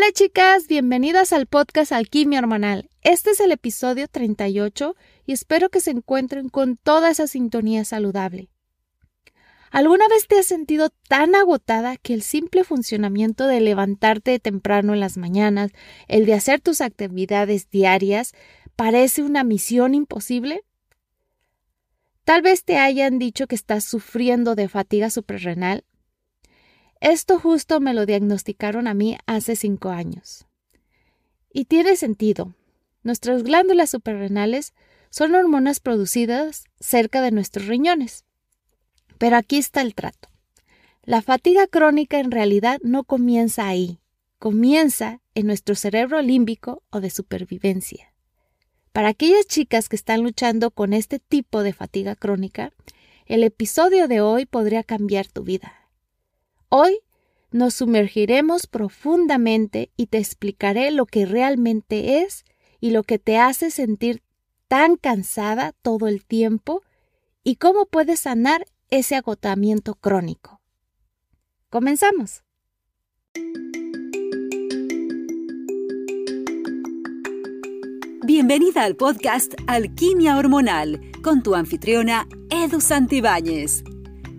Hola chicas, bienvenidas al podcast Alquimia Hormonal. Este es el episodio 38 y espero que se encuentren con toda esa sintonía saludable. ¿Alguna vez te has sentido tan agotada que el simple funcionamiento de levantarte temprano en las mañanas, el de hacer tus actividades diarias, parece una misión imposible? Tal vez te hayan dicho que estás sufriendo de fatiga suprarrenal esto justo me lo diagnosticaron a mí hace cinco años. Y tiene sentido. Nuestras glándulas suprarrenales son hormonas producidas cerca de nuestros riñones. Pero aquí está el trato. La fatiga crónica en realidad no comienza ahí, comienza en nuestro cerebro límbico o de supervivencia. Para aquellas chicas que están luchando con este tipo de fatiga crónica, el episodio de hoy podría cambiar tu vida. Hoy nos sumergiremos profundamente y te explicaré lo que realmente es y lo que te hace sentir tan cansada todo el tiempo y cómo puedes sanar ese agotamiento crónico. Comenzamos. Bienvenida al podcast Alquimia Hormonal con tu anfitriona Edu Santibáñez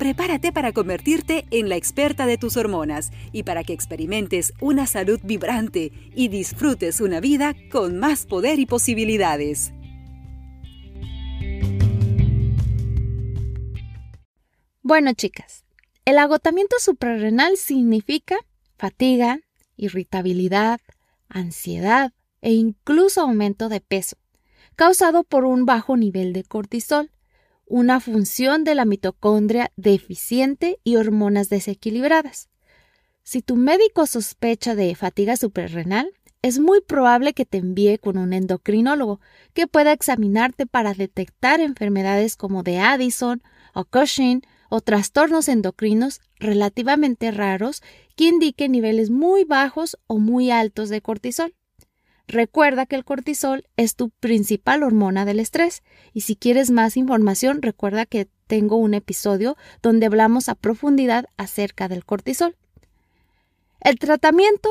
prepárate para convertirte en la experta de tus hormonas y para que experimentes una salud vibrante y disfrutes una vida con más poder y posibilidades. Bueno, chicas, el agotamiento suprarrenal significa fatiga, irritabilidad, ansiedad e incluso aumento de peso, causado por un bajo nivel de cortisol una función de la mitocondria deficiente y hormonas desequilibradas. Si tu médico sospecha de fatiga suprarrenal, es muy probable que te envíe con un endocrinólogo que pueda examinarte para detectar enfermedades como de Addison o Cushing o trastornos endocrinos relativamente raros que indiquen niveles muy bajos o muy altos de cortisol. Recuerda que el cortisol es tu principal hormona del estrés y si quieres más información recuerda que tengo un episodio donde hablamos a profundidad acerca del cortisol. El tratamiento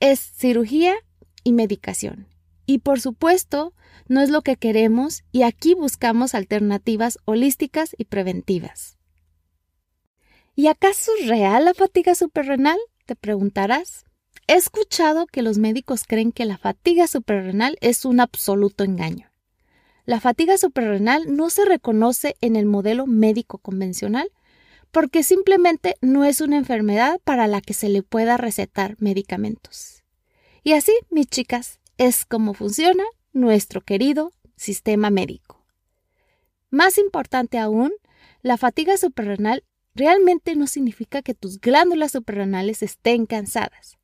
es cirugía y medicación. Y por supuesto, no es lo que queremos y aquí buscamos alternativas holísticas y preventivas. ¿Y acaso es real la fatiga suprarrenal? Te preguntarás. He escuchado que los médicos creen que la fatiga suprarrenal es un absoluto engaño. La fatiga suprarrenal no se reconoce en el modelo médico convencional porque simplemente no es una enfermedad para la que se le pueda recetar medicamentos. Y así, mis chicas, es como funciona nuestro querido sistema médico. Más importante aún, la fatiga suprarrenal realmente no significa que tus glándulas suprarrenales estén cansadas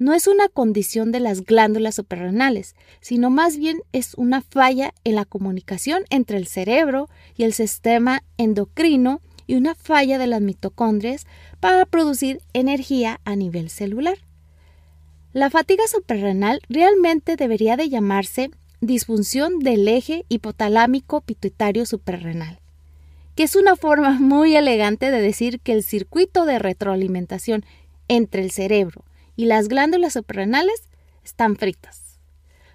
no es una condición de las glándulas suprarrenales, sino más bien es una falla en la comunicación entre el cerebro y el sistema endocrino y una falla de las mitocondrias para producir energía a nivel celular. La fatiga suprarrenal realmente debería de llamarse disfunción del eje hipotalámico pituitario suprarrenal, que es una forma muy elegante de decir que el circuito de retroalimentación entre el cerebro y las glándulas suprarrenales están fritas,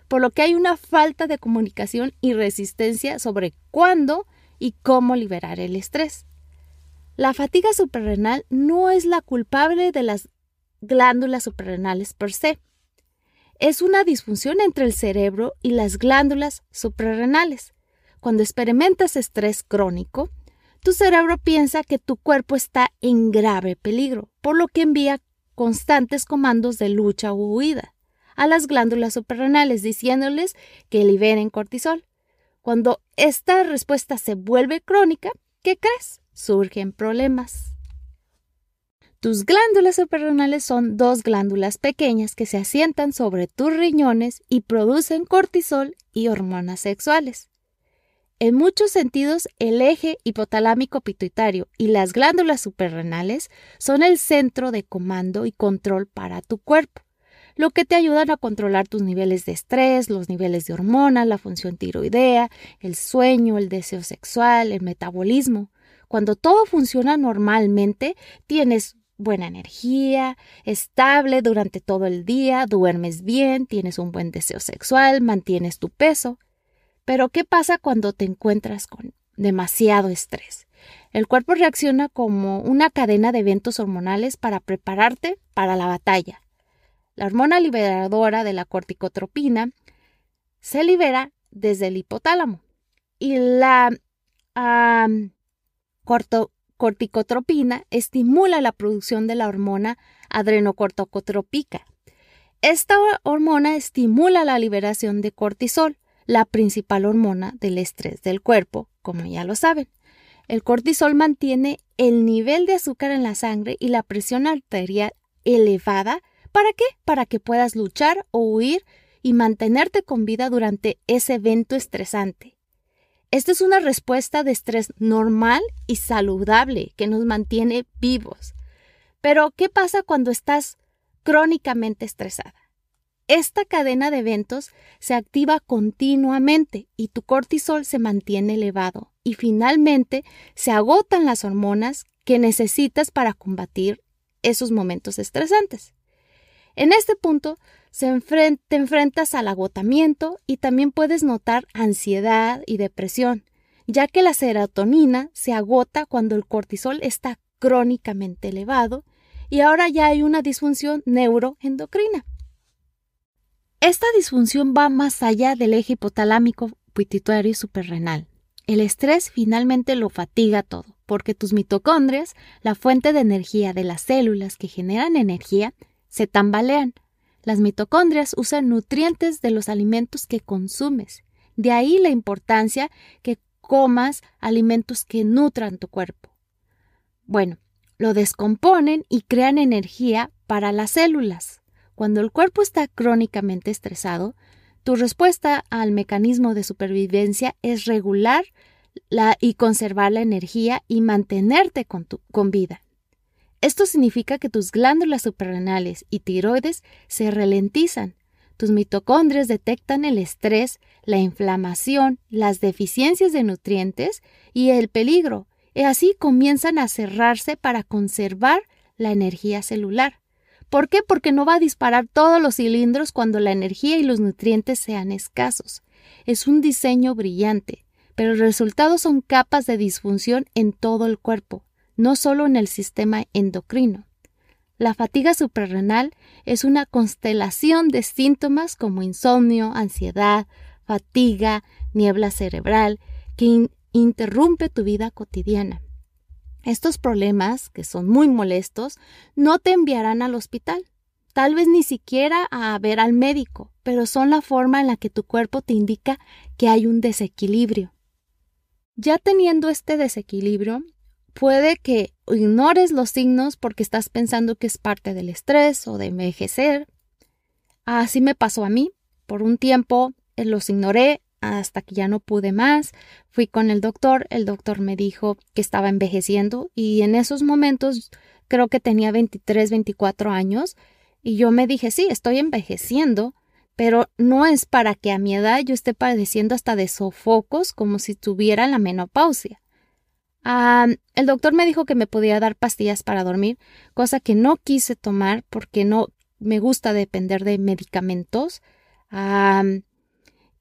por lo que hay una falta de comunicación y resistencia sobre cuándo y cómo liberar el estrés. La fatiga suprarrenal no es la culpable de las glándulas suprarrenales per se. Es una disfunción entre el cerebro y las glándulas suprarrenales. Cuando experimentas estrés crónico, tu cerebro piensa que tu cuerpo está en grave peligro, por lo que envía constantes comandos de lucha u huida a las glándulas suprarrenales diciéndoles que liberen cortisol. Cuando esta respuesta se vuelve crónica, ¿qué crees? Surgen problemas. Tus glándulas suprarrenales son dos glándulas pequeñas que se asientan sobre tus riñones y producen cortisol y hormonas sexuales. En muchos sentidos, el eje hipotalámico pituitario y las glándulas suprarrenales son el centro de comando y control para tu cuerpo, lo que te ayudan a controlar tus niveles de estrés, los niveles de hormonas, la función tiroidea, el sueño, el deseo sexual, el metabolismo. Cuando todo funciona normalmente, tienes buena energía, estable durante todo el día, duermes bien, tienes un buen deseo sexual, mantienes tu peso. Pero ¿qué pasa cuando te encuentras con demasiado estrés? El cuerpo reacciona como una cadena de eventos hormonales para prepararte para la batalla. La hormona liberadora de la corticotropina se libera desde el hipotálamo y la corticotropina estimula la producción de la hormona adrenocorticotrópica. Esta hormona estimula la liberación de cortisol, la principal hormona del estrés del cuerpo, como ya lo saben. El cortisol mantiene el nivel de azúcar en la sangre y la presión arterial elevada. ¿Para qué? Para que puedas luchar o huir y mantenerte con vida durante ese evento estresante. Esta es una respuesta de estrés normal y saludable que nos mantiene vivos. Pero, ¿qué pasa cuando estás crónicamente estresada? Esta cadena de eventos se activa continuamente y tu cortisol se mantiene elevado y finalmente se agotan las hormonas que necesitas para combatir esos momentos estresantes. En este punto te enfrentas al agotamiento y también puedes notar ansiedad y depresión, ya que la serotonina se agota cuando el cortisol está crónicamente elevado y ahora ya hay una disfunción neuroendocrina. Esta disfunción va más allá del eje hipotalámico, pituitario y suprarrenal. El estrés finalmente lo fatiga todo, porque tus mitocondrias, la fuente de energía de las células que generan energía, se tambalean. Las mitocondrias usan nutrientes de los alimentos que consumes. De ahí la importancia que comas alimentos que nutran tu cuerpo. Bueno, lo descomponen y crean energía para las células. Cuando el cuerpo está crónicamente estresado, tu respuesta al mecanismo de supervivencia es regular la, y conservar la energía y mantenerte con, con vida. Esto significa que tus glándulas suprarrenales y tiroides se ralentizan. Tus mitocondrias detectan el estrés, la inflamación, las deficiencias de nutrientes y el peligro, y así comienzan a cerrarse para conservar la energía celular. ¿Por qué? Porque no va a disparar todos los cilindros cuando la energía y los nutrientes sean escasos. Es un diseño brillante, pero el resultado son capas de disfunción en todo el cuerpo, no solo en el sistema endocrino. La fatiga suprarrenal es una constelación de síntomas como insomnio, ansiedad, fatiga, niebla cerebral, que interrumpe tu vida cotidiana. Estos problemas, que son muy molestos, no te enviarán al hospital, tal vez ni siquiera a ver al médico, pero son la forma en la que tu cuerpo te indica que hay un desequilibrio. Ya teniendo este desequilibrio, puede que ignores los signos porque estás pensando que es parte del estrés o de envejecer. Así me pasó a mí. Por un tiempo eh, los ignoré hasta que ya no pude más. Fui con el doctor, el doctor me dijo que estaba envejeciendo y en esos momentos creo que tenía 23, 24 años y yo me dije, sí, estoy envejeciendo, pero no es para que a mi edad yo esté padeciendo hasta de sofocos como si tuviera la menopausia. el doctor me dijo que me podía dar pastillas para dormir, cosa que no quise tomar porque no me gusta depender de medicamentos.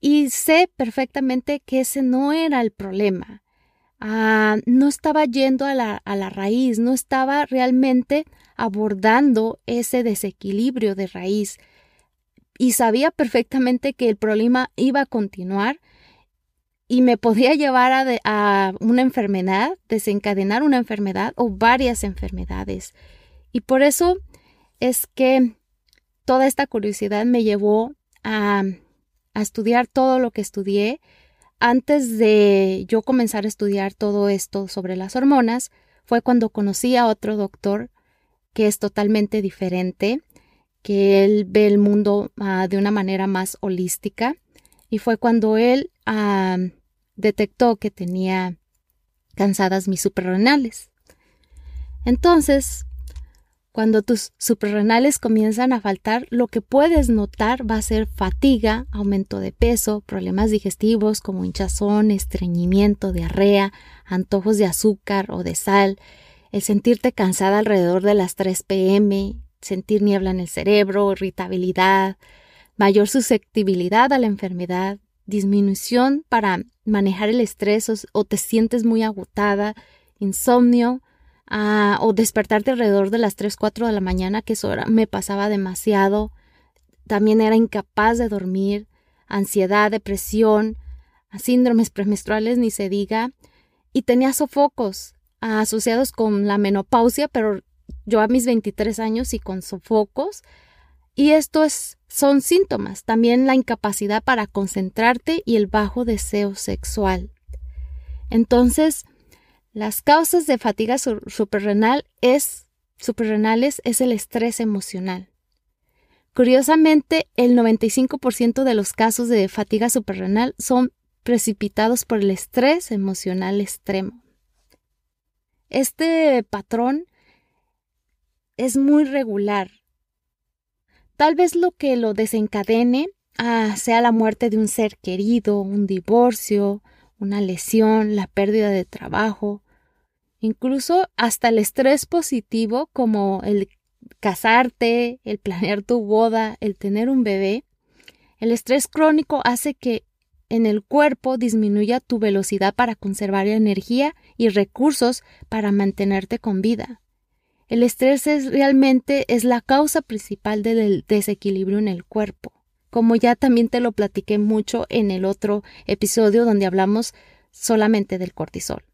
Y sé perfectamente que ese no era el problema. Ah, no estaba yendo a la, a la raíz, no estaba realmente abordando ese desequilibrio de raíz. Y sabía perfectamente que el problema iba a continuar y me podía llevar a, a, una enfermedad, desencadenar una enfermedad o varias enfermedades. Y por eso es que toda esta curiosidad me llevó a a estudiar todo lo que estudié. Antes de yo comenzar a estudiar todo esto sobre las hormonas, fue cuando conocí a otro doctor que es totalmente diferente, que él ve el mundo ah, de una manera más holística. Y fue cuando él detectó que tenía cansadas mis suprarrenales. Entonces, cuando tus suprarrenales comienzan a faltar, lo que puedes notar va a ser fatiga, aumento de peso, problemas digestivos como hinchazón, estreñimiento, diarrea, antojos de azúcar o de sal, el sentirte cansada alrededor de las 3 pm, sentir niebla en el cerebro, irritabilidad, mayor susceptibilidad a la enfermedad, disminución para manejar el estrés o, te sientes muy agotada, insomnio, ah, o despertarte alrededor de las 3, 4 de la mañana, que eso me pasaba demasiado. También era incapaz de dormir, ansiedad, depresión, síndromes premenstruales, ni se diga. Y tenía sofocos ah, asociados con la menopausia, pero yo a mis 23 años y con sofocos. Y esto es, son síntomas, también la incapacidad para concentrarte y el bajo deseo sexual. Entonces, las causas de fatiga suprarrenal es, suprarrenales es el estrés emocional. Curiosamente, el 95% de los casos de fatiga suprarrenal son precipitados por el estrés emocional extremo. Este patrón es muy regular Tal vez lo que lo desencadene ah, sea la muerte de un ser querido, un divorcio, una lesión, la pérdida de trabajo, incluso hasta el estrés positivo como el casarte, el planear tu boda, el tener un bebé. El estrés crónico hace que en el cuerpo disminuya tu velocidad para conservar energía y recursos para mantenerte con vida. El estrés es realmente es la causa principal del desequilibrio en el cuerpo, como ya también te lo platiqué mucho en el otro episodio donde hablamos solamente del cortisol.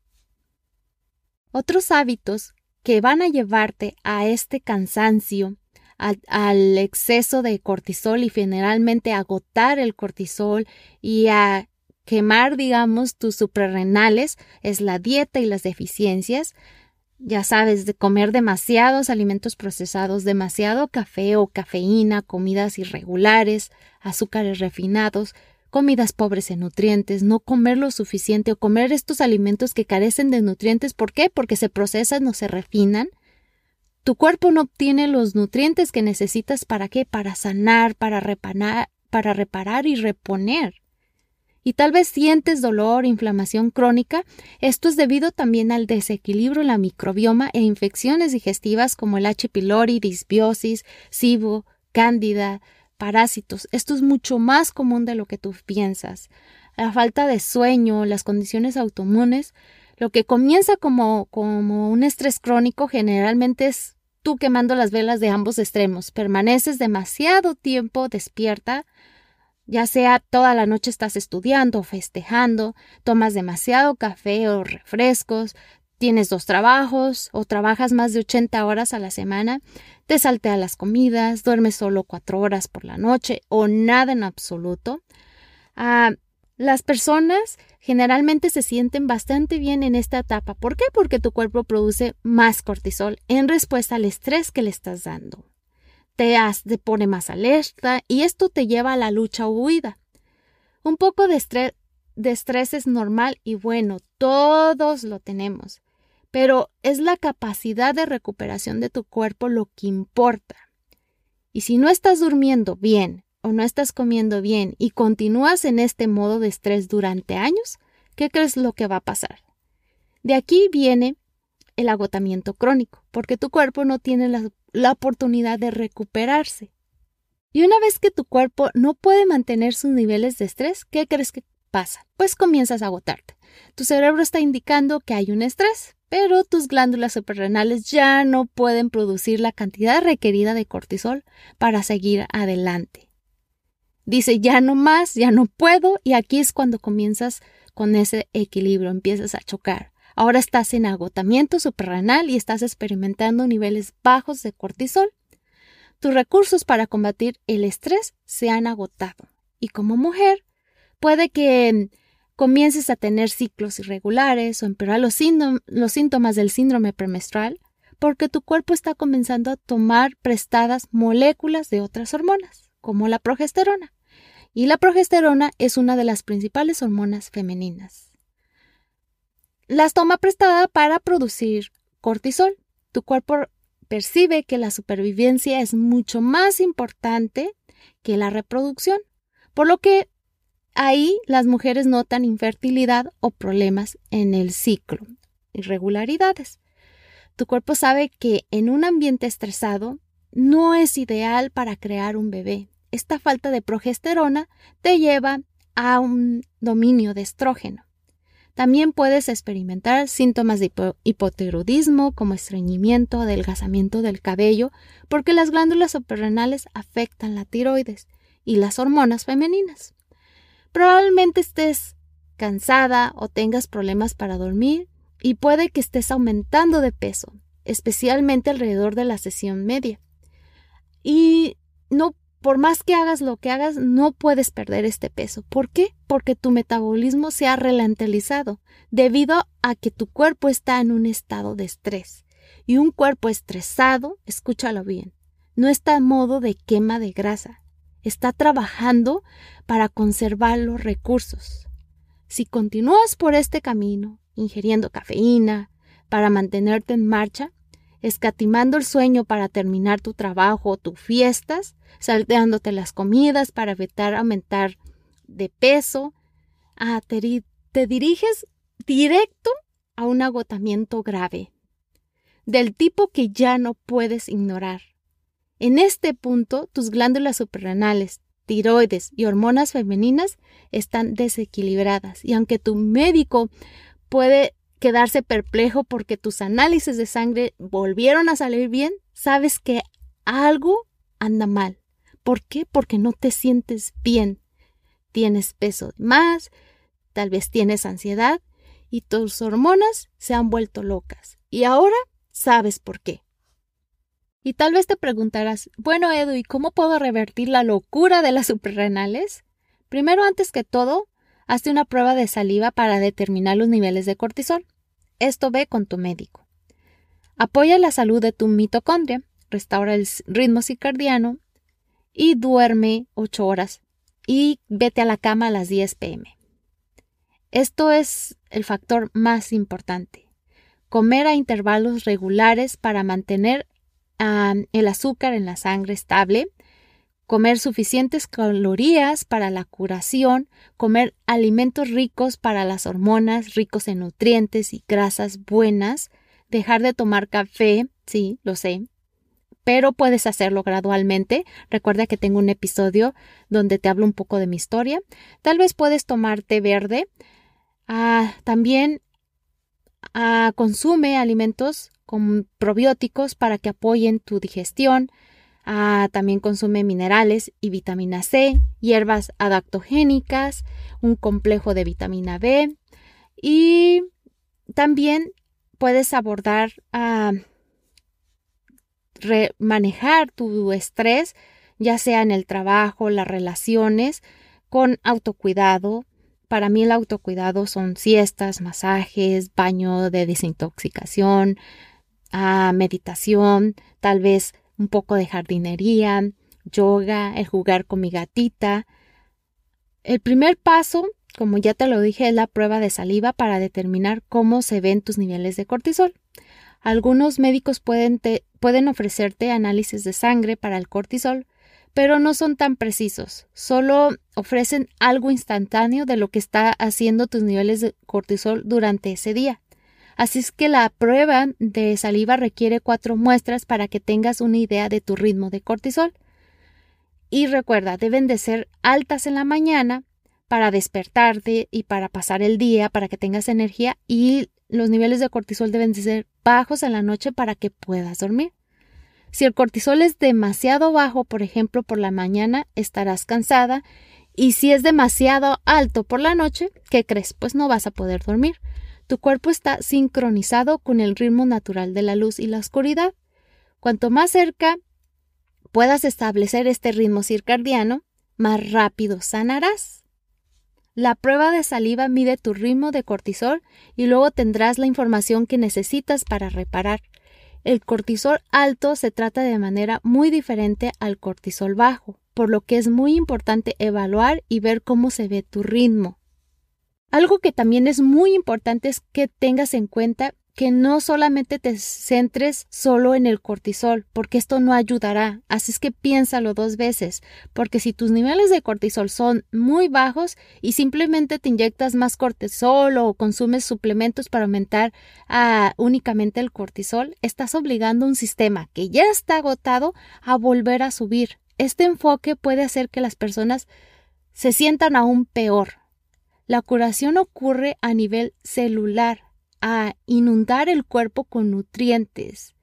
Otros hábitos que van a llevarte a este cansancio, al exceso de cortisol y generalmente agotar el cortisol y a quemar, digamos, tus suprarrenales, es la dieta y las deficiencias, ya sabes, de comer demasiados alimentos procesados, demasiado café o cafeína, comidas irregulares, azúcares refinados, comidas pobres en nutrientes, no comer lo suficiente o comer estos alimentos que carecen de nutrientes. ¿Por qué? Porque se procesan o se refinan. Tu cuerpo no obtiene los nutrientes que necesitas para qué? Para sanar, para reparar, para reparar y reponer y tal vez sientes dolor, inflamación crónica, esto es debido también al desequilibrio en la microbioma e infecciones digestivas como el H. pylori, disbiosis, SIBO, cándida, parásitos. Esto es mucho más común de lo que tú piensas. La falta de sueño, las condiciones autoinmunes, lo que comienza como, como un estrés crónico generalmente es tú quemando las velas de ambos extremos. Permaneces demasiado tiempo despierta, ya sea toda la noche estás estudiando o festejando, tomas demasiado café o refrescos, tienes dos trabajos o trabajas más de 80 horas a la semana, te salteas las comidas, duermes solo cuatro horas por la noche o nada en absoluto. Ah, las personas generalmente se sienten bastante bien en esta etapa. ¿Por qué? Porque tu cuerpo produce más cortisol en respuesta al estrés que le estás dando te, pone más alerta y esto te lleva a la lucha o huida. Un poco de de estrés es normal y bueno, todos lo tenemos, pero es la capacidad de recuperación de tu cuerpo lo que importa. Y si no estás durmiendo bien o no estás comiendo bien y continúas en este modo de estrés durante años, ¿qué crees lo que va a pasar? De aquí viene el agotamiento crónico, porque tu cuerpo no tiene la la oportunidad de recuperarse. Y una vez que tu cuerpo no puede mantener sus niveles de estrés, ¿qué crees que pasa? Pues comienzas a agotarte. Tu cerebro está indicando que hay un estrés, pero tus glándulas suprarrenales ya no pueden producir la cantidad requerida de cortisol para seguir adelante. Dice, ya no más, ya no puedo, y aquí es cuando comienzas con ese equilibrio, empiezas a chocar. Ahora estás en agotamiento suprarrenal y estás experimentando niveles bajos de cortisol. Tus recursos para combatir el estrés se han agotado. Y como mujer, puede que comiences a tener ciclos irregulares o empeorar los, síntomas del síndrome premenstrual porque tu cuerpo está comenzando a tomar prestadas moléculas de otras hormonas, como la progesterona. Y la progesterona es una de las principales hormonas femeninas. las toma prestada para producir cortisol. Tu cuerpo percibe que la supervivencia es mucho más importante que la reproducción, por lo que ahí las mujeres notan infertilidad o problemas en el ciclo, irregularidades. Tu cuerpo sabe que en un ambiente estresado no es ideal para crear un bebé. Esta falta de progesterona te lleva a un dominio de estrógeno. También puedes experimentar síntomas de hipotiroidismo como estreñimiento, adelgazamiento del cabello, porque las glándulas suprarrenales afectan la tiroides y las hormonas femeninas. Probablemente estés cansada o tengas problemas para dormir y puede que estés aumentando de peso, especialmente alrededor de la sesión media. Y no por más que hagas lo que hagas, no puedes perder este peso. ¿Por qué? Porque tu metabolismo se ha ralentizado debido a que tu cuerpo está en un estado de estrés. Y un cuerpo estresado, escúchalo bien, no está en modo de quema de grasa, está trabajando para conservar los recursos. Si continúas por este camino, ingiriendo cafeína, para mantenerte en marcha, escatimando el sueño para terminar tu trabajo tus fiestas, salteándote las comidas para evitar aumentar de peso. Ah, te diriges directo a un agotamiento grave, del tipo que ya no puedes ignorar. En este punto, tus glándulas suprarrenales, tiroides y hormonas femeninas están desequilibradas y aunque tu médico puede quedarse perplejo porque tus análisis de sangre volvieron a salir bien, sabes que algo anda mal. ¿Por qué? Porque no te sientes bien. Tienes peso más, tal vez tienes ansiedad y tus hormonas se han vuelto locas. Y ahora sabes por qué. Y tal vez te preguntarás, bueno Edu, ¿y cómo puedo revertir la locura de las suprarrenales? Primero, antes que todo, hazte una prueba de saliva para determinar los niveles de cortisol. Esto ve con tu médico. Apoya la salud de tu mitocondria, restaura el ritmo circadiano y duerme 8 horas y vete a la cama a las 10 pm. Esto es el factor más importante. Comer a intervalos regulares para mantener el azúcar en la sangre estable comer suficientes calorías para la curación, comer alimentos ricos para las hormonas, ricos en nutrientes y grasas buenas, dejar de tomar café, sí, lo sé, pero puedes hacerlo gradualmente. Recuerda que tengo un episodio donde te hablo un poco de mi historia. Tal vez puedes tomar té verde. Ah, también ah, consume alimentos con probióticos para que apoyen tu digestión. Ah, también consume minerales y vitamina C, hierbas adaptogénicas, un complejo de vitamina B y también puedes abordar a manejar tu estrés, ya sea en el trabajo, las relaciones, con autocuidado. Para mí el autocuidado son siestas, masajes, baño de desintoxicación, ah, meditación, tal vez un poco de jardinería, yoga, el jugar con mi gatita. El primer paso, como ya te lo dije, es la prueba de saliva para determinar cómo se ven tus niveles de cortisol. Algunos médicos pueden, pueden ofrecerte análisis de sangre para el cortisol, pero no son tan precisos. Solo ofrecen algo instantáneo de lo que está haciendo tus niveles de cortisol durante ese día. Así es que la prueba de saliva requiere cuatro muestras para que tengas una idea de tu ritmo de cortisol. Y recuerda, deben de ser altas en la mañana para despertarte y para pasar el día, para que tengas energía y los niveles de cortisol deben de ser bajos en la noche para que puedas dormir. Si el cortisol es demasiado bajo, por ejemplo, por la mañana, estarás cansada y si es demasiado alto por la noche, ¿qué crees? Pues no vas a poder dormir. Tu cuerpo está sincronizado con el ritmo natural de la luz y la oscuridad. Cuanto más cerca puedas establecer este ritmo circadiano, más rápido sanarás. La prueba de saliva mide tu ritmo de cortisol y luego tendrás la información que necesitas para reparar. El cortisol alto se trata de manera muy diferente al cortisol bajo, por lo que es muy importante evaluar y ver cómo se ve tu ritmo. Algo que también es muy importante es que tengas en cuenta que no solamente te centres solo en el cortisol, porque esto no ayudará. Así es que piénsalo dos veces, porque si tus niveles de cortisol son muy bajos y simplemente te inyectas más cortisol o consumes suplementos para aumentar ah, únicamente el cortisol, estás obligando a un sistema que ya está agotado a volver a subir. Este enfoque puede hacer que las personas se sientan aún peor. La curación ocurre a nivel celular a inundar el cuerpo con nutrientes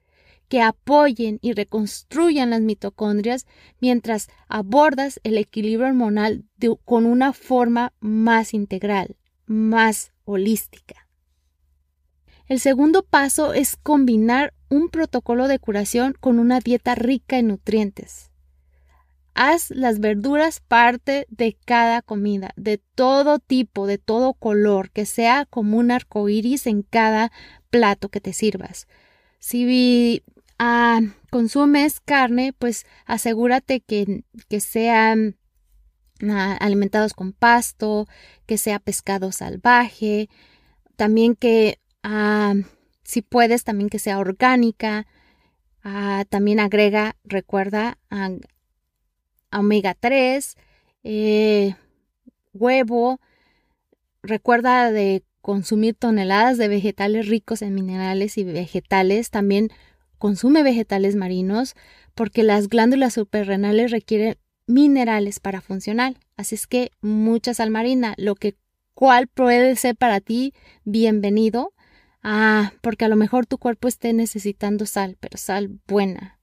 que apoyen y reconstruyan las mitocondrias mientras abordas el equilibrio hormonal con una forma más integral, más holística. El segundo paso es combinar un protocolo de curación con una dieta rica en nutrientes. Haz las verduras parte de cada comida, de todo tipo, de todo color, que sea como un arco iris en cada plato que te sirvas. Si ah, consumes carne, pues asegúrate que, que sean ah, alimentados con pasto, que sea pescado salvaje, también que ah, si puedes, también que sea orgánica. también agrega, recuerda, omega 3, eh, huevo. Recuerda de consumir toneladas de vegetales ricos en minerales y vegetales. También consume vegetales marinos porque las glándulas suprarrenales requieren minerales para funcionar. Así es que mucha sal marina, lo que cual puede ser para ti bienvenido. Ah, porque a lo mejor tu cuerpo esté necesitando sal, pero sal buena,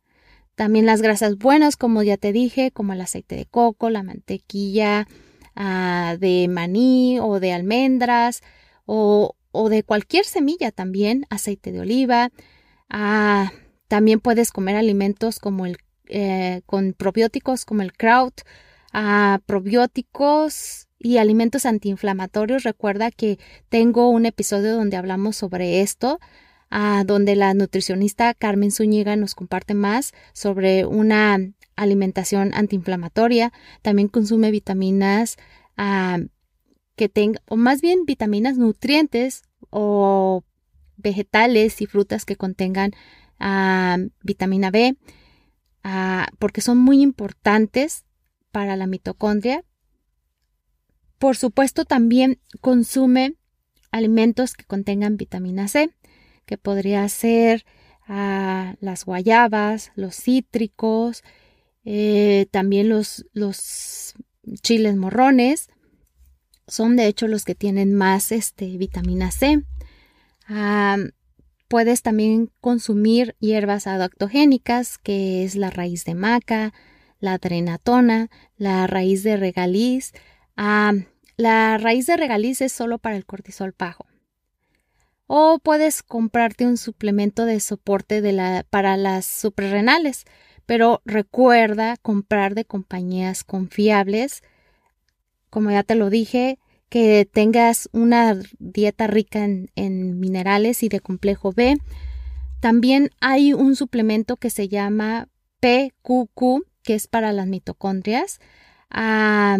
también las grasas buenas, como ya te dije, como el aceite de coco, la mantequilla ah, de maní o de almendras o, de cualquier semilla también, aceite de oliva. Ah, también puedes comer alimentos como el, eh, con probióticos como el kraut, ah, probióticos y alimentos antiinflamatorios. Recuerda que tengo un episodio donde hablamos sobre esto donde la nutricionista Carmen Zúñiga nos comparte más sobre una alimentación antiinflamatoria. También consume vitaminas que tengan, o más bien vitaminas nutrientes o vegetales y frutas que contengan vitamina B, porque son muy importantes para la mitocondria. Por supuesto, también consume alimentos que contengan vitamina C que podría ser las guayabas, los cítricos, eh, también los, los, chiles morrones. Son de hecho los que tienen más este, vitamina C. Puedes también consumir hierbas adaptogénicas, que es la raíz de maca, la drenatona, la raíz de regaliz. La raíz de regaliz es solo para el cortisol bajo o puedes comprarte un suplemento de soporte de la, para las suprarrenales, pero recuerda comprar de compañías confiables. Como ya te lo dije, que tengas una dieta rica en, en minerales y de complejo B. También hay un suplemento que se llama PQQ, que es para las mitocondrias. Ah,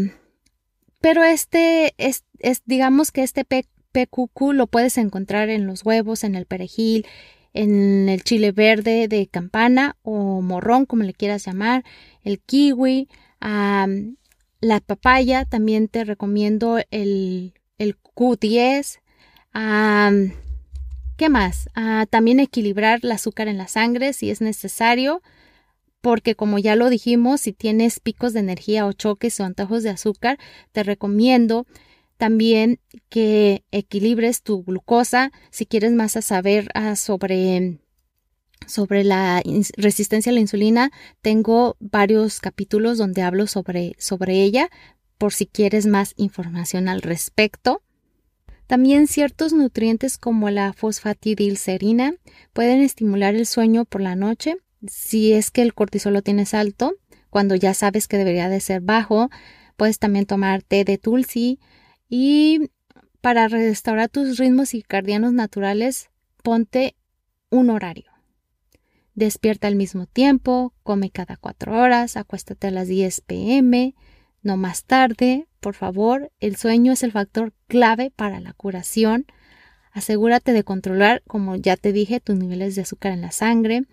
pero este es, es, digamos que este PQQ PQQ lo puedes encontrar en los huevos, en el perejil, en el chile verde de campana o morrón, como le quieras llamar, el kiwi, la papaya, también te recomiendo el, el Q10. ¿Qué más? Ah, también equilibrar el azúcar en la sangre si es necesario, porque como ya lo dijimos, si tienes picos de energía o choques o antojos de azúcar, te recomiendo también que equilibres tu glucosa. Si quieres más a saber ah, sobre, sobre la resistencia a la insulina, tengo varios capítulos donde hablo sobre, sobre ella por si quieres más información al respecto. También ciertos nutrientes como la fosfatidilcerina pueden estimular el sueño por la noche si es que el cortisol lo tienes alto, cuando ya sabes que debería de ser bajo. Puedes también tomar té de tulsi, y para restaurar tus ritmos circadianos naturales, ponte un horario. Despierta al mismo tiempo, come cada cuatro horas, acuéstate a las 10 pm, no más tarde, por favor, el sueño es el factor clave para la curación. Asegúrate de controlar, como ya te dije, tus niveles de azúcar en la sangre,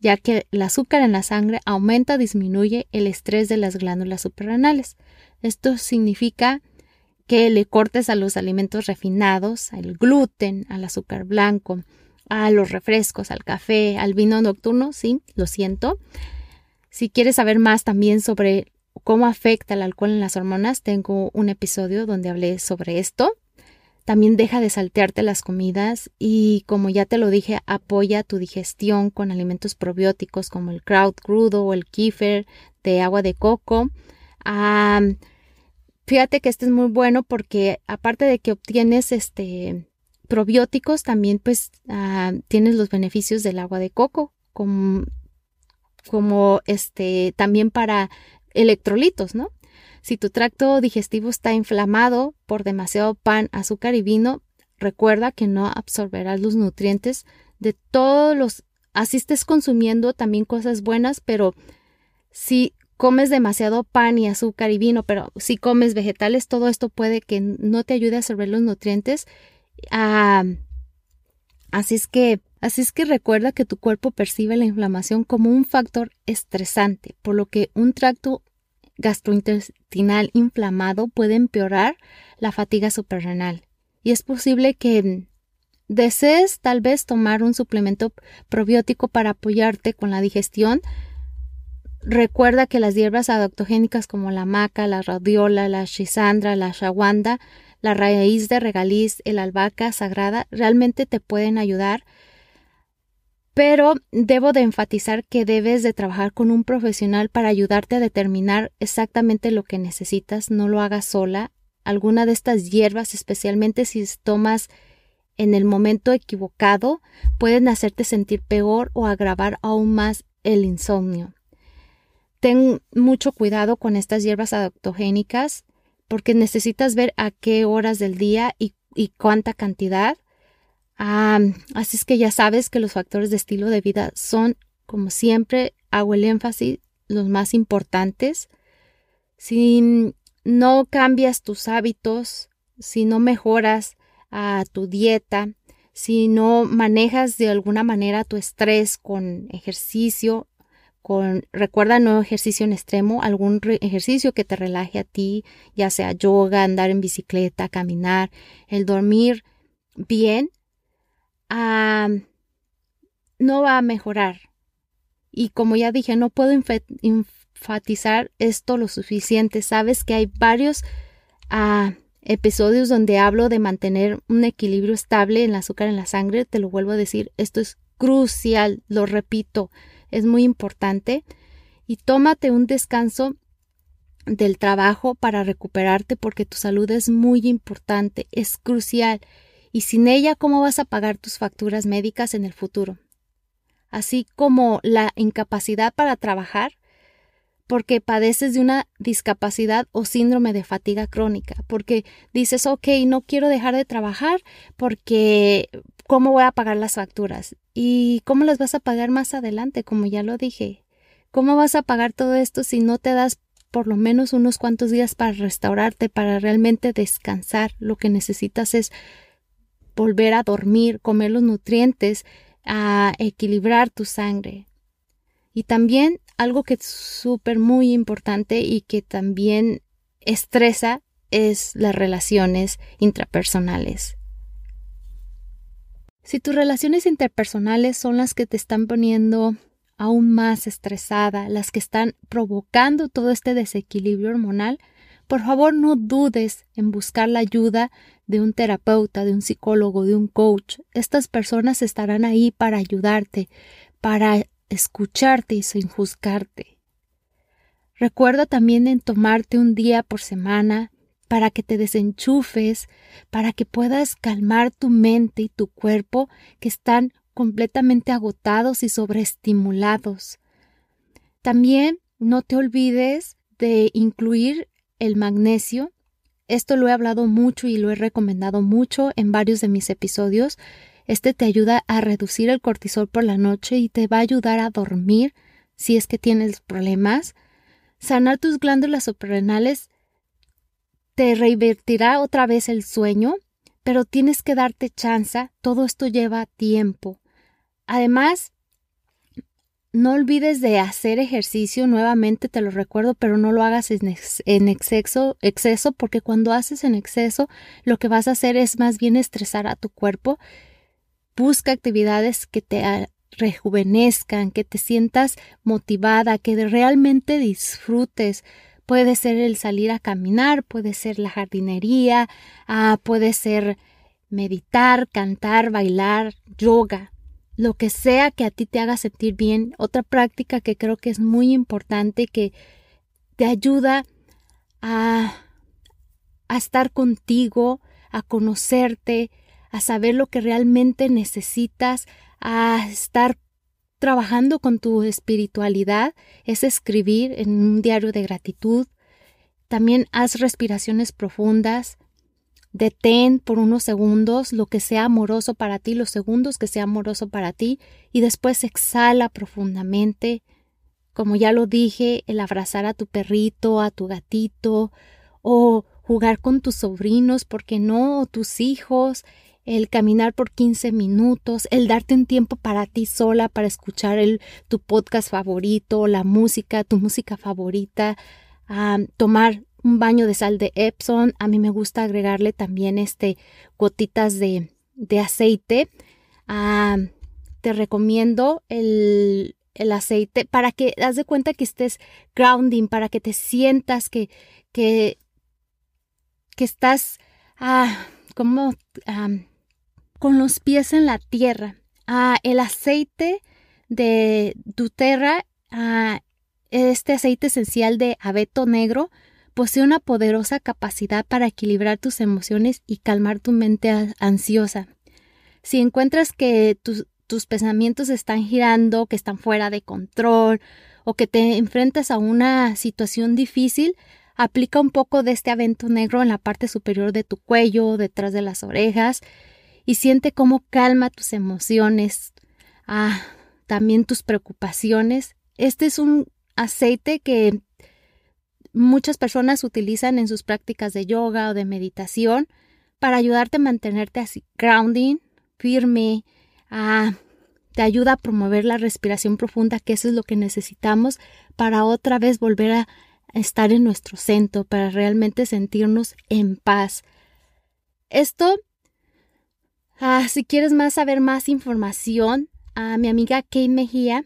ya que el azúcar en la sangre aumenta o disminuye el estrés de las glándulas suprarrenales. Esto significa que le cortes a los alimentos refinados, al gluten, al azúcar blanco, a los refrescos, al café, al vino nocturno, sí, lo siento. Si quieres saber más también sobre cómo afecta el alcohol en las hormonas, tengo un episodio donde hablé sobre esto. También deja de saltearte las comidas y como ya te lo dije, apoya tu digestión con alimentos probióticos como el kraut crudo o el kefir de agua de coco. Fíjate que este es muy bueno porque aparte de que obtienes este probióticos, también pues ah, tienes los beneficios del agua de coco como, como este también para electrolitos, ¿no? Si tu tracto digestivo está inflamado por demasiado pan, azúcar y vino, recuerda que no absorberás los nutrientes de todos los... Así estés consumiendo también cosas buenas, pero si comes demasiado pan y azúcar y vino, pero si comes vegetales, todo esto puede que no te ayude a absorber los nutrientes. Así es que Así es que recuerda que tu cuerpo percibe la inflamación como un factor estresante, por lo que un tracto gastrointestinal inflamado puede empeorar la fatiga suprarrenal. Y es posible que desees tal vez tomar un suplemento probiótico para apoyarte con la digestión. Recuerda que las hierbas adaptogénicas como la maca, la radiola, la chisandra, la shawanda, la raíz de regaliz, el albahaca sagrada realmente te pueden ayudar pero debo de enfatizar que debes de trabajar con un profesional para ayudarte a determinar exactamente lo que necesitas, no lo hagas sola. Alguna de estas hierbas, especialmente si tomas en el momento equivocado, pueden hacerte sentir peor o agravar aún más el insomnio. Ten mucho cuidado con estas hierbas adaptogénicas porque necesitas ver a qué horas del día y, cuánta cantidad Ah, así es que ya sabes que los factores de estilo de vida son, como siempre, hago el énfasis, los más importantes. Si no cambias tus hábitos, si no mejoras a tu dieta, si no manejas de alguna manera tu estrés con ejercicio, con, recuerda no ejercicio en extremo, algún ejercicio que te relaje a ti, ya sea yoga, andar en bicicleta, caminar, el dormir bien, no va a mejorar. Y como ya dije, no puedo enfatizar esto lo suficiente. Sabes que hay varios ah, episodios donde hablo de mantener un equilibrio estable en el azúcar en la sangre. Te lo vuelvo a decir, esto es crucial, lo repito, es muy importante. Y tómate un descanso del trabajo para recuperarte porque tu salud es muy importante, es crucial y sin ella cómo vas a pagar tus facturas médicas en el futuro. Así como la incapacidad para trabajar porque padeces de una discapacidad o síndrome de fatiga crónica, porque dices, ok, no quiero dejar de trabajar porque ¿cómo voy a pagar las facturas? ¿Y cómo las vas a pagar más adelante? Como ya lo dije. ¿Cómo vas a pagar todo esto si no te das por lo menos unos cuantos días para restaurarte, para realmente descansar? Lo que necesitas es volver a dormir, comer los nutrientes, a equilibrar tu sangre. Y también algo que es súper muy importante y que también estresa es las relaciones intrapersonales. Si tus relaciones interpersonales son las que te están poniendo aún más estresada, las que están provocando todo este desequilibrio hormonal, por favor no dudes en buscar la ayuda de un terapeuta, de un psicólogo, de un coach. Estas personas estarán ahí para ayudarte, para escucharte y sin juzgarte. Recuerda también en tomarte un día por semana para que te desenchufes, para que puedas calmar tu mente y tu cuerpo que están completamente agotados y sobreestimulados. También no te olvides de incluir el magnesio esto lo he hablado mucho y lo he recomendado mucho en varios de mis episodios. Este te ayuda a reducir el cortisol por la noche y te va a ayudar a dormir si es que tienes problemas. Sanar tus glándulas suprarrenales te reinvertirá otra vez el sueño, pero tienes que darte chance, todo esto lleva tiempo. Además, no olvides de hacer ejercicio nuevamente, te lo recuerdo, pero no lo hagas en, exceso, exceso, porque cuando haces en exceso, lo que vas a hacer es más bien estresar a tu cuerpo. Busca actividades que te rejuvenezcan, que te sientas motivada, que realmente disfrutes. Puede ser el salir a caminar, puede ser la jardinería, ah, puede ser meditar, cantar, bailar, yoga lo que sea que a ti te haga sentir bien. Otra práctica que creo que es muy importante, que te ayuda a, a estar contigo, a conocerte, a saber lo que realmente necesitas, a estar trabajando con tu espiritualidad, es escribir en un diario de gratitud. También haz respiraciones profundas, Detén por unos segundos lo que sea amoroso para ti, los segundos que sea amoroso para ti, y después exhala profundamente. Como ya lo dije, el abrazar a tu perrito, a tu gatito, o jugar con tus sobrinos, porque no? O tus hijos, el caminar por 15 minutos, el darte un tiempo para ti sola, para escuchar tu podcast favorito, la música, tu música favorita, tomar un baño de sal de Epsom. A mí me gusta agregarle también este gotitas de, de aceite. Te recomiendo el, el, aceite para que haz de cuenta que estés grounding, para que te sientas que, que, que estás ah, como con los pies en la tierra. Ah, el aceite de Duterra, ah, este aceite esencial de abeto negro, posee una poderosa capacidad para equilibrar tus emociones y calmar tu mente ansiosa. Si encuentras que tus, tus pensamientos están girando, que están fuera de control o que te enfrentas a una situación difícil, aplica un poco de este avento negro en la parte superior de tu cuello, detrás de las orejas, y siente cómo calma tus emociones, ah, también tus preocupaciones. Este es un aceite que muchas personas utilizan en sus prácticas de yoga o de meditación para ayudarte a mantenerte así grounding, firme, ah, te ayuda a promover la respiración profunda, que eso es lo que necesitamos para otra vez volver a estar en nuestro centro, para realmente sentirnos en paz. Esto, ah, si quieres más saber más información, a mi amiga Kate Mejía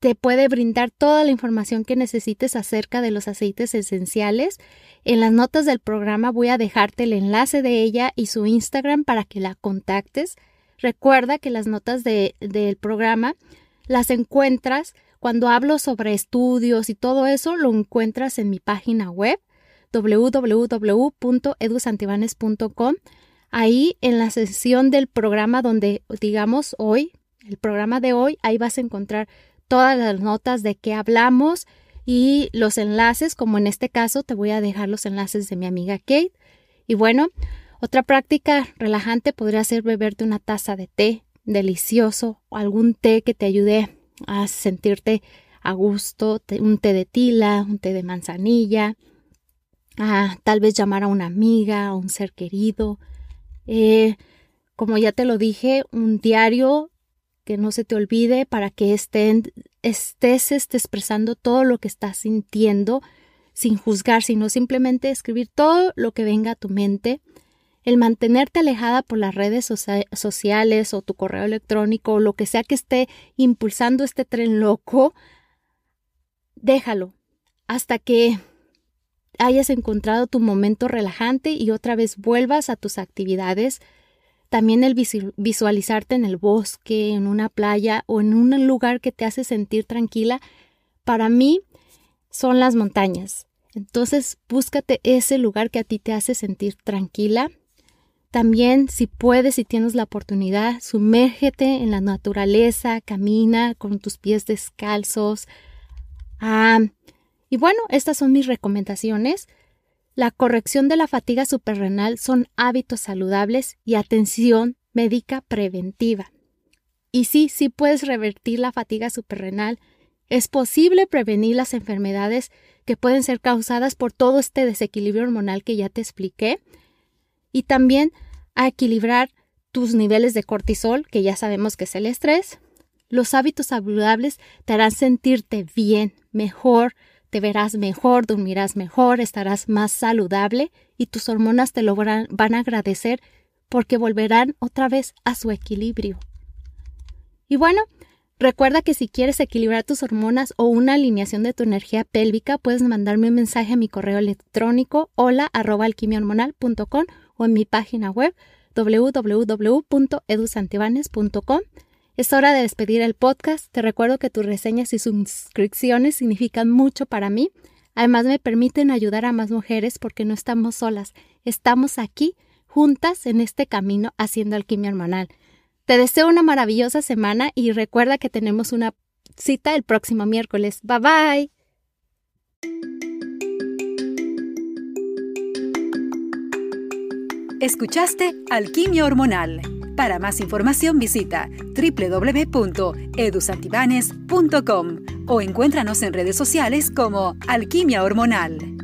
te puede brindar toda la información que necesites acerca de los aceites esenciales. En las notas del programa voy a dejarte el enlace de ella y su Instagram para que la contactes. Recuerda que las notas del programa las encuentras cuando hablo sobre estudios y todo eso, lo encuentras en mi página web www.edusantibanes.com. Ahí en la sesión del programa donde digamos hoy, el programa de hoy, ahí vas a encontrar todas las notas de qué hablamos y los enlaces, como en este caso te voy a dejar los enlaces de mi amiga Kate. Y bueno, otra práctica relajante podría ser beberte una taza de té delicioso o algún té que te ayude a sentirte a gusto, un té de tila, un té de manzanilla, tal vez llamar a una amiga, a un ser querido. Eh, como ya te lo dije, un diario que no se te olvide para que estén, estés este, expresando todo lo que estás sintiendo sin juzgar, sino simplemente escribir todo lo que venga a tu mente. El mantenerte alejada por las redes sociales o tu correo electrónico o lo que sea que esté impulsando este tren loco, déjalo hasta que hayas encontrado tu momento relajante y otra vez vuelvas a tus actividades también el visualizarte en el bosque, en una playa o en un lugar que te hace sentir tranquila, para mí son las montañas. Entonces búscate ese lugar que a ti te hace sentir tranquila. También si puedes, si tienes la oportunidad, sumérgete en la naturaleza, camina con tus pies descalzos. Ah, y bueno, estas son mis recomendaciones. La corrección de la fatiga suprarrenal son hábitos saludables y atención médica preventiva. Y sí, sí puedes revertir la fatiga suprarrenal Es posible prevenir las enfermedades que pueden ser causadas por todo este desequilibrio hormonal que ya te expliqué y también a equilibrar tus niveles de cortisol, que ya sabemos que es el estrés. Los hábitos saludables te harán sentirte bien, mejor, te verás mejor, dormirás mejor, estarás más saludable y tus hormonas te lo van a agradecer porque volverán otra vez a su equilibrio. Y bueno, recuerda que si quieres equilibrar tus hormonas o una alineación de tu energía pélvica, puedes mandarme un mensaje a mi correo electrónico hola o en mi página web www.edusantibanes.com. Es hora de despedir el podcast. Te recuerdo que tus reseñas y suscripciones significan mucho para mí. Además me permiten ayudar a más mujeres porque no estamos solas. Estamos aquí juntas en este camino haciendo alquimia hormonal. Te deseo una maravillosa semana y recuerda que tenemos una cita el próximo miércoles. Bye bye. Escuchaste Alquimia Hormonal. Para más información visita www.edusantibanes.com o encuéntranos en redes sociales como Alquimia Hormonal.